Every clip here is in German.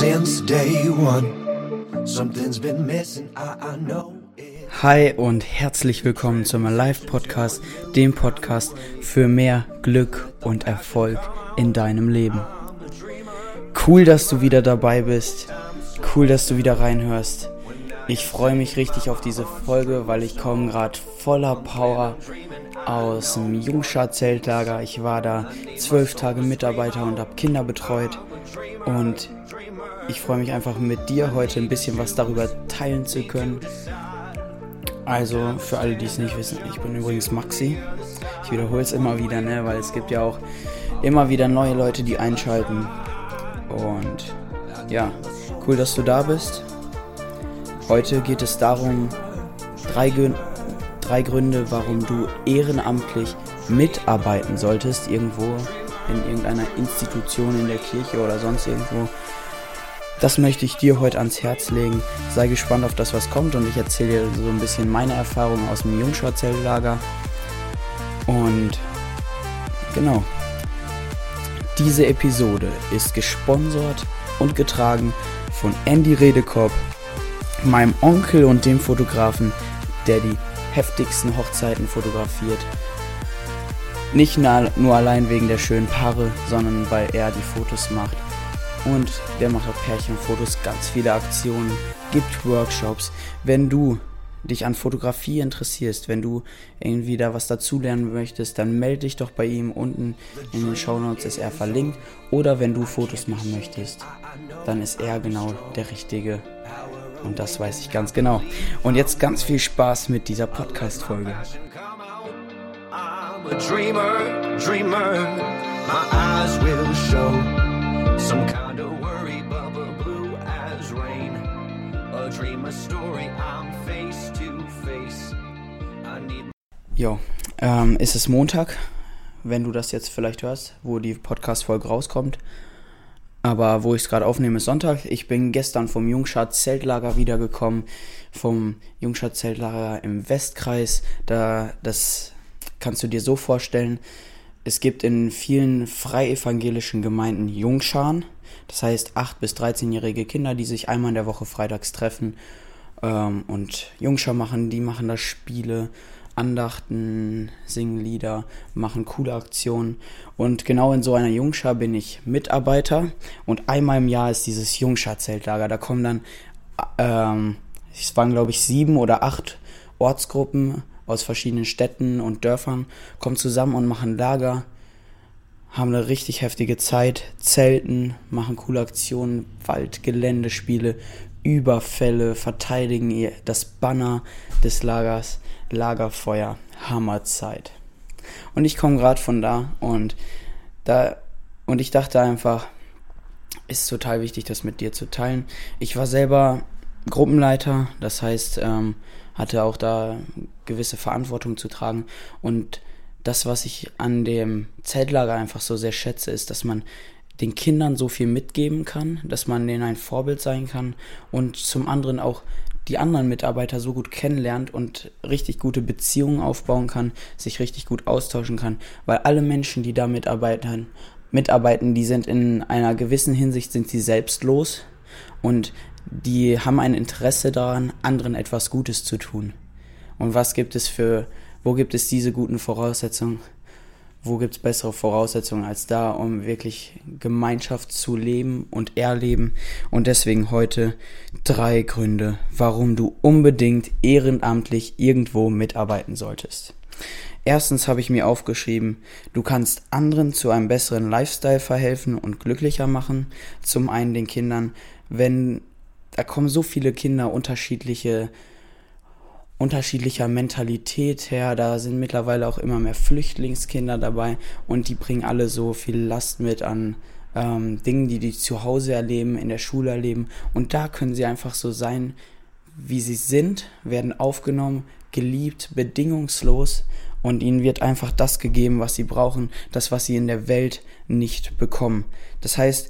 since day one. Something's been missing, I, I know. Hi und herzlich willkommen zum Live Podcast, dem Podcast für mehr Glück und Erfolg in deinem Leben. Cool, dass du wieder dabei bist. Cool, dass du wieder reinhörst. Ich freue mich richtig auf diese Folge, weil ich komme gerade voller Power aus dem Jungschar-Zeltlager. Ich war da zwölf Tage Mitarbeiter und habe Kinder betreut. Und ich freue mich einfach mit dir heute ein bisschen was darüber teilen zu können. Also für alle, die es nicht wissen, ich bin übrigens Maxi. Ich wiederhole es immer wieder, ne, weil es gibt ja auch immer wieder neue Leute, die einschalten. Und ja, cool, dass du da bist. Heute geht es darum, drei, drei Gründe, warum du ehrenamtlich mitarbeiten solltest, irgendwo in irgendeiner Institution in der Kirche oder sonst irgendwo. Das möchte ich dir heute ans Herz legen. Sei gespannt auf das, was kommt und ich erzähle dir so ein bisschen meine Erfahrungen aus dem Jungschau-Zelllager. Und genau. Diese Episode ist gesponsert und getragen von Andy Redekopp meinem Onkel und dem Fotografen, der die heftigsten Hochzeiten fotografiert. Nicht nur allein wegen der schönen Paare, sondern weil er die Fotos macht. Und der macht auch Pärchenfotos, ganz viele Aktionen, gibt Workshops. Wenn du dich an Fotografie interessierst, wenn du irgendwie da was dazulernen möchtest, dann melde dich doch bei ihm. Unten in den Show Notes ist er verlinkt. Oder wenn du Fotos machen möchtest, dann ist er genau der Richtige und das weiß ich ganz genau. Und jetzt ganz viel Spaß mit dieser Podcast-Folge. Dreamer, dreamer, my eyes Jo, ähm, ist es Montag, wenn du das jetzt vielleicht hörst, wo die Podcast-Folge rauskommt. Aber wo ich es gerade aufnehme, ist Sonntag. Ich bin gestern vom Jungschatz Zeltlager wiedergekommen. Vom Jungschatz Zeltlager im Westkreis. Da, das kannst du dir so vorstellen. Es gibt in vielen freievangelischen Gemeinden Jungscharen. Das heißt 8- bis 13-jährige Kinder, die sich einmal in der Woche freitags treffen ähm, und Jungschar machen. Die machen da Spiele Andachten, singen Lieder, machen coole Aktionen. Und genau in so einer Jungschar bin ich Mitarbeiter. Und einmal im Jahr ist dieses Jungschar-Zeltlager. Da kommen dann, ähm, es waren glaube ich sieben oder acht Ortsgruppen aus verschiedenen Städten und Dörfern, kommen zusammen und machen Lager, haben eine richtig heftige Zeit, zelten, machen coole Aktionen, Waldgeländespiele, Überfälle, verteidigen das Banner des Lagers, Lagerfeuer, Hammerzeit. Und ich komme gerade von da und da und ich dachte einfach, ist total wichtig, das mit dir zu teilen. Ich war selber Gruppenleiter, das heißt, ähm, hatte auch da gewisse Verantwortung zu tragen und das, was ich an dem Zeltlager einfach so sehr schätze, ist, dass man den Kindern so viel mitgeben kann, dass man denen ein Vorbild sein kann und zum anderen auch die anderen Mitarbeiter so gut kennenlernt und richtig gute Beziehungen aufbauen kann, sich richtig gut austauschen kann, weil alle Menschen, die da mitarbeiten, mitarbeiten, die sind in einer gewissen Hinsicht sind sie selbstlos und die haben ein Interesse daran, anderen etwas Gutes zu tun. Und was gibt es für, wo gibt es diese guten Voraussetzungen? Wo gibt es bessere Voraussetzungen als da, um wirklich Gemeinschaft zu leben und erleben. Und deswegen heute drei Gründe, warum du unbedingt ehrenamtlich irgendwo mitarbeiten solltest. Erstens habe ich mir aufgeschrieben, du kannst anderen zu einem besseren Lifestyle verhelfen und glücklicher machen. Zum einen den Kindern, wenn da kommen so viele Kinder unterschiedliche unterschiedlicher Mentalität her. Da sind mittlerweile auch immer mehr Flüchtlingskinder dabei und die bringen alle so viel Last mit an ähm, Dingen, die die zu Hause erleben, in der Schule erleben. Und da können sie einfach so sein, wie sie sind, werden aufgenommen, geliebt, bedingungslos und ihnen wird einfach das gegeben, was sie brauchen, das, was sie in der Welt nicht bekommen. Das heißt,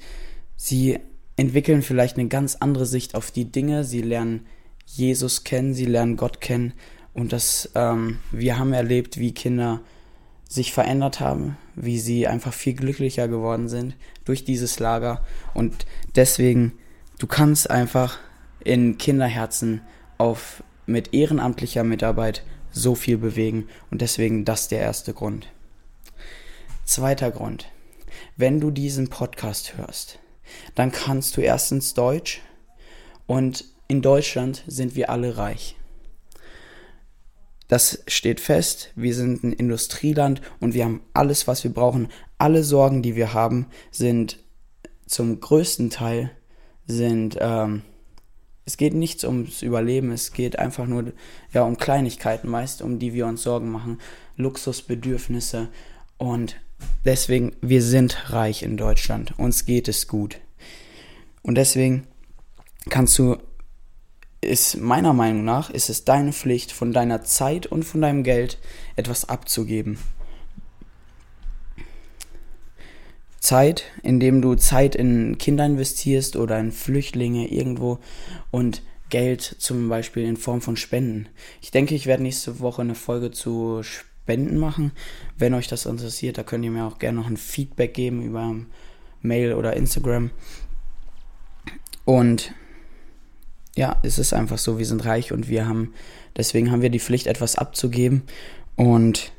sie entwickeln vielleicht eine ganz andere Sicht auf die Dinge, sie lernen Jesus kennen, sie lernen Gott kennen und das, ähm, wir haben erlebt, wie Kinder sich verändert haben, wie sie einfach viel glücklicher geworden sind durch dieses Lager und deswegen du kannst einfach in Kinderherzen auf mit ehrenamtlicher Mitarbeit so viel bewegen und deswegen das der erste Grund. Zweiter Grund. Wenn du diesen Podcast hörst, dann kannst du erstens Deutsch und in Deutschland sind wir alle reich. Das steht fest, wir sind ein Industrieland und wir haben alles, was wir brauchen. Alle Sorgen, die wir haben, sind zum größten Teil sind ähm, es geht nichts ums Überleben, es geht einfach nur ja, um Kleinigkeiten meist, um die wir uns Sorgen machen, Luxusbedürfnisse und deswegen, wir sind reich in Deutschland, uns geht es gut. Und deswegen kannst du, ist meiner Meinung nach, ist es deine Pflicht, von deiner Zeit und von deinem Geld etwas abzugeben. Zeit, indem du Zeit in Kinder investierst oder in Flüchtlinge irgendwo und Geld zum Beispiel in Form von Spenden. Ich denke, ich werde nächste Woche eine Folge zu Spenden machen. Wenn euch das interessiert, da könnt ihr mir auch gerne noch ein Feedback geben über Mail oder Instagram. Und ja, es ist einfach so, wir sind reich und wir haben, deswegen haben wir die Pflicht, etwas abzugeben. Und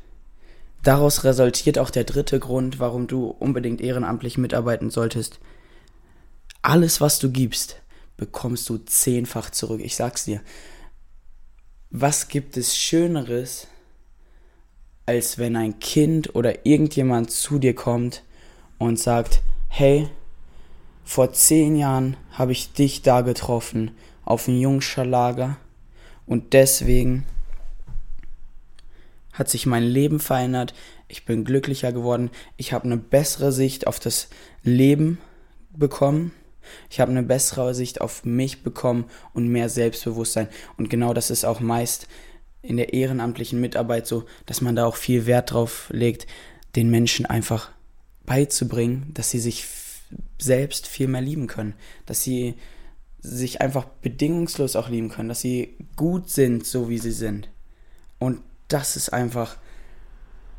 Daraus resultiert auch der dritte Grund, warum du unbedingt ehrenamtlich mitarbeiten solltest. Alles, was du gibst, bekommst du zehnfach zurück. Ich sag's dir. Was gibt es Schöneres, als wenn ein Kind oder irgendjemand zu dir kommt und sagt, hey, vor zehn Jahren habe ich dich da getroffen auf dem Jungscherlager und deswegen hat sich mein Leben verändert, ich bin glücklicher geworden, ich habe eine bessere Sicht auf das Leben bekommen, ich habe eine bessere Sicht auf mich bekommen und mehr Selbstbewusstsein. Und genau das ist auch meist in der ehrenamtlichen Mitarbeit so, dass man da auch viel Wert drauf legt, den Menschen einfach beizubringen, dass sie sich selbst viel mehr lieben können, dass sie sich einfach bedingungslos auch lieben können, dass sie gut sind, so wie sie sind. Und das ist einfach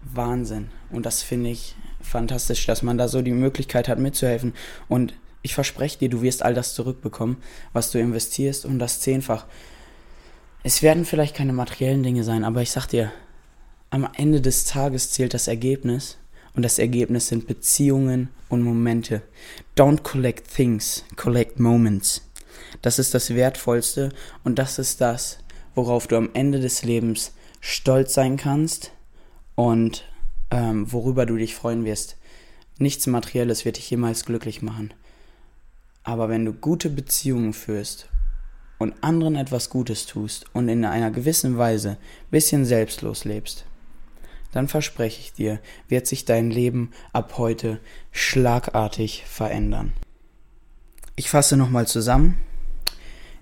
Wahnsinn. Und das finde ich fantastisch, dass man da so die Möglichkeit hat mitzuhelfen. Und ich verspreche dir, du wirst all das zurückbekommen, was du investierst und das zehnfach. Es werden vielleicht keine materiellen Dinge sein, aber ich sag dir, am Ende des Tages zählt das Ergebnis und das Ergebnis sind Beziehungen und Momente. Don't collect things, collect moments. Das ist das Wertvollste und das ist das, worauf du am Ende des Lebens stolz sein kannst und ähm, worüber du dich freuen wirst. Nichts Materielles wird dich jemals glücklich machen. Aber wenn du gute Beziehungen führst und anderen etwas Gutes tust und in einer gewissen Weise bisschen selbstlos lebst, dann verspreche ich dir, wird sich dein Leben ab heute schlagartig verändern. Ich fasse nochmal zusammen.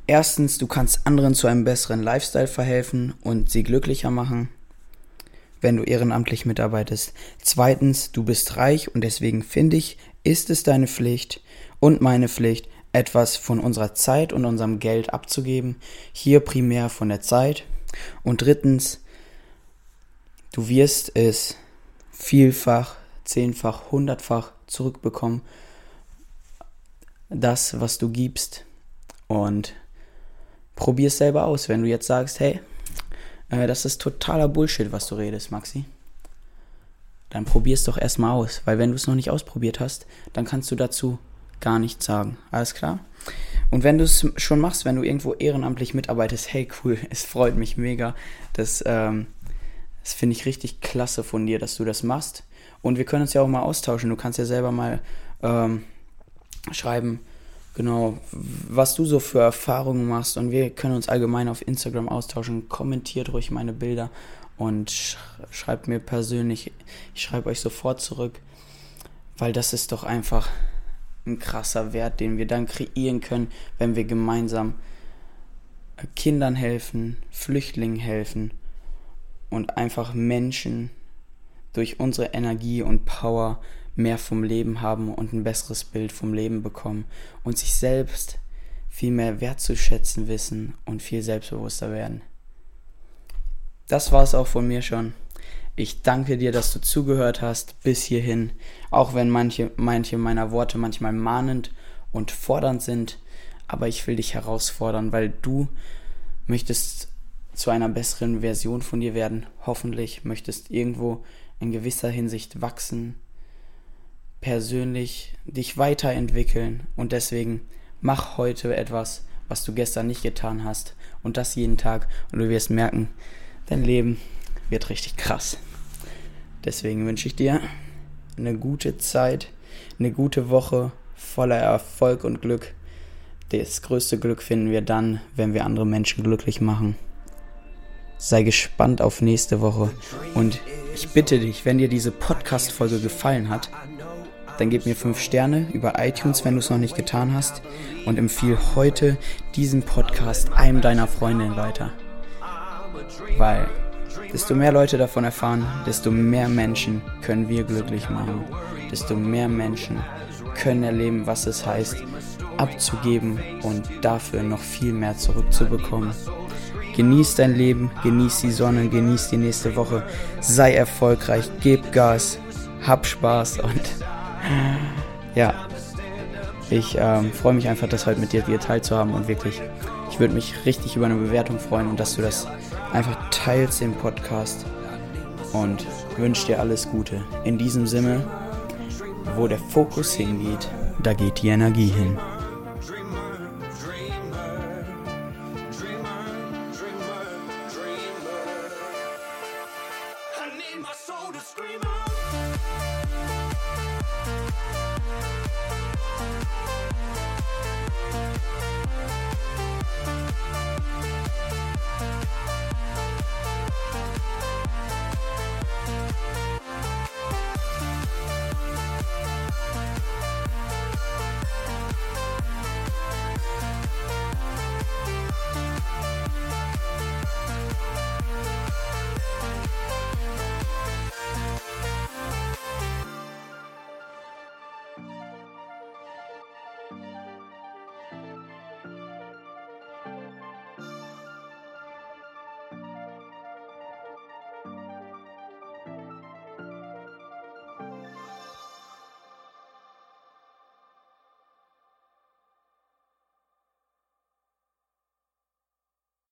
Erstens, du kannst anderen zu einem besseren Lifestyle verhelfen und sie glücklicher machen, wenn du ehrenamtlich mitarbeitest. Zweitens, du bist reich und deswegen finde ich, ist es deine Pflicht und meine Pflicht, etwas von unserer Zeit und unserem Geld abzugeben. Hier primär von der Zeit. Und drittens, du wirst es vielfach, zehnfach, hundertfach zurückbekommen. Das, was du gibst. Und probier es selber aus. Wenn du jetzt sagst, hey, äh, das ist totaler Bullshit, was du redest, Maxi, dann probier es doch erstmal aus. Weil wenn du es noch nicht ausprobiert hast, dann kannst du dazu gar nichts sagen. Alles klar? Und wenn du es schon machst, wenn du irgendwo ehrenamtlich mitarbeitest, hey cool, es freut mich mega. Das, ähm, das finde ich richtig klasse von dir, dass du das machst. Und wir können uns ja auch mal austauschen. Du kannst ja selber mal ähm, schreiben, genau, was du so für Erfahrungen machst und wir können uns allgemein auf Instagram austauschen. Kommentiert ruhig meine Bilder und sch schreibt mir persönlich, ich schreibe euch sofort zurück, weil das ist doch einfach ein krasser Wert, den wir dann kreieren können, wenn wir gemeinsam Kindern helfen, Flüchtlingen helfen und einfach Menschen durch unsere Energie und Power mehr vom Leben haben und ein besseres Bild vom Leben bekommen und sich selbst viel mehr wertzuschätzen wissen und viel selbstbewusster werden. Das war es auch von mir schon. Ich danke dir, dass du zugehört hast bis hierhin, auch wenn manche, manche meiner Worte manchmal mahnend und fordernd sind, aber ich will dich herausfordern, weil du möchtest zu einer besseren Version von dir werden, hoffentlich möchtest irgendwo in gewisser Hinsicht wachsen, persönlich dich weiterentwickeln und deswegen mach heute etwas, was du gestern nicht getan hast und das jeden Tag und du wirst merken, dein Leben wird richtig krass. Deswegen wünsche ich dir eine gute Zeit, eine gute Woche voller Erfolg und Glück. Das größte Glück finden wir dann, wenn wir andere Menschen glücklich machen. Sei gespannt auf nächste Woche und ich bitte dich, wenn dir diese Podcast-Folge gefallen hat, dann gib mir 5 Sterne über iTunes, wenn du es noch nicht getan hast und empfiehl heute diesen Podcast einem deiner Freundinnen weiter. Weil desto mehr Leute davon erfahren, desto mehr Menschen können wir glücklich machen. Desto mehr Menschen können erleben, was es heißt, abzugeben und dafür noch viel mehr zurückzubekommen. Genieß dein Leben, genieß die Sonne, genieß die nächste Woche, sei erfolgreich, gib Gas, hab Spaß und ja, ich ähm, freue mich einfach, das heute mit dir, dir teilzuhaben und wirklich, ich würde mich richtig über eine Bewertung freuen und dass du das einfach teilst im Podcast und wünsche dir alles Gute. In diesem Sinne, wo der Fokus hingeht, da geht die Energie hin.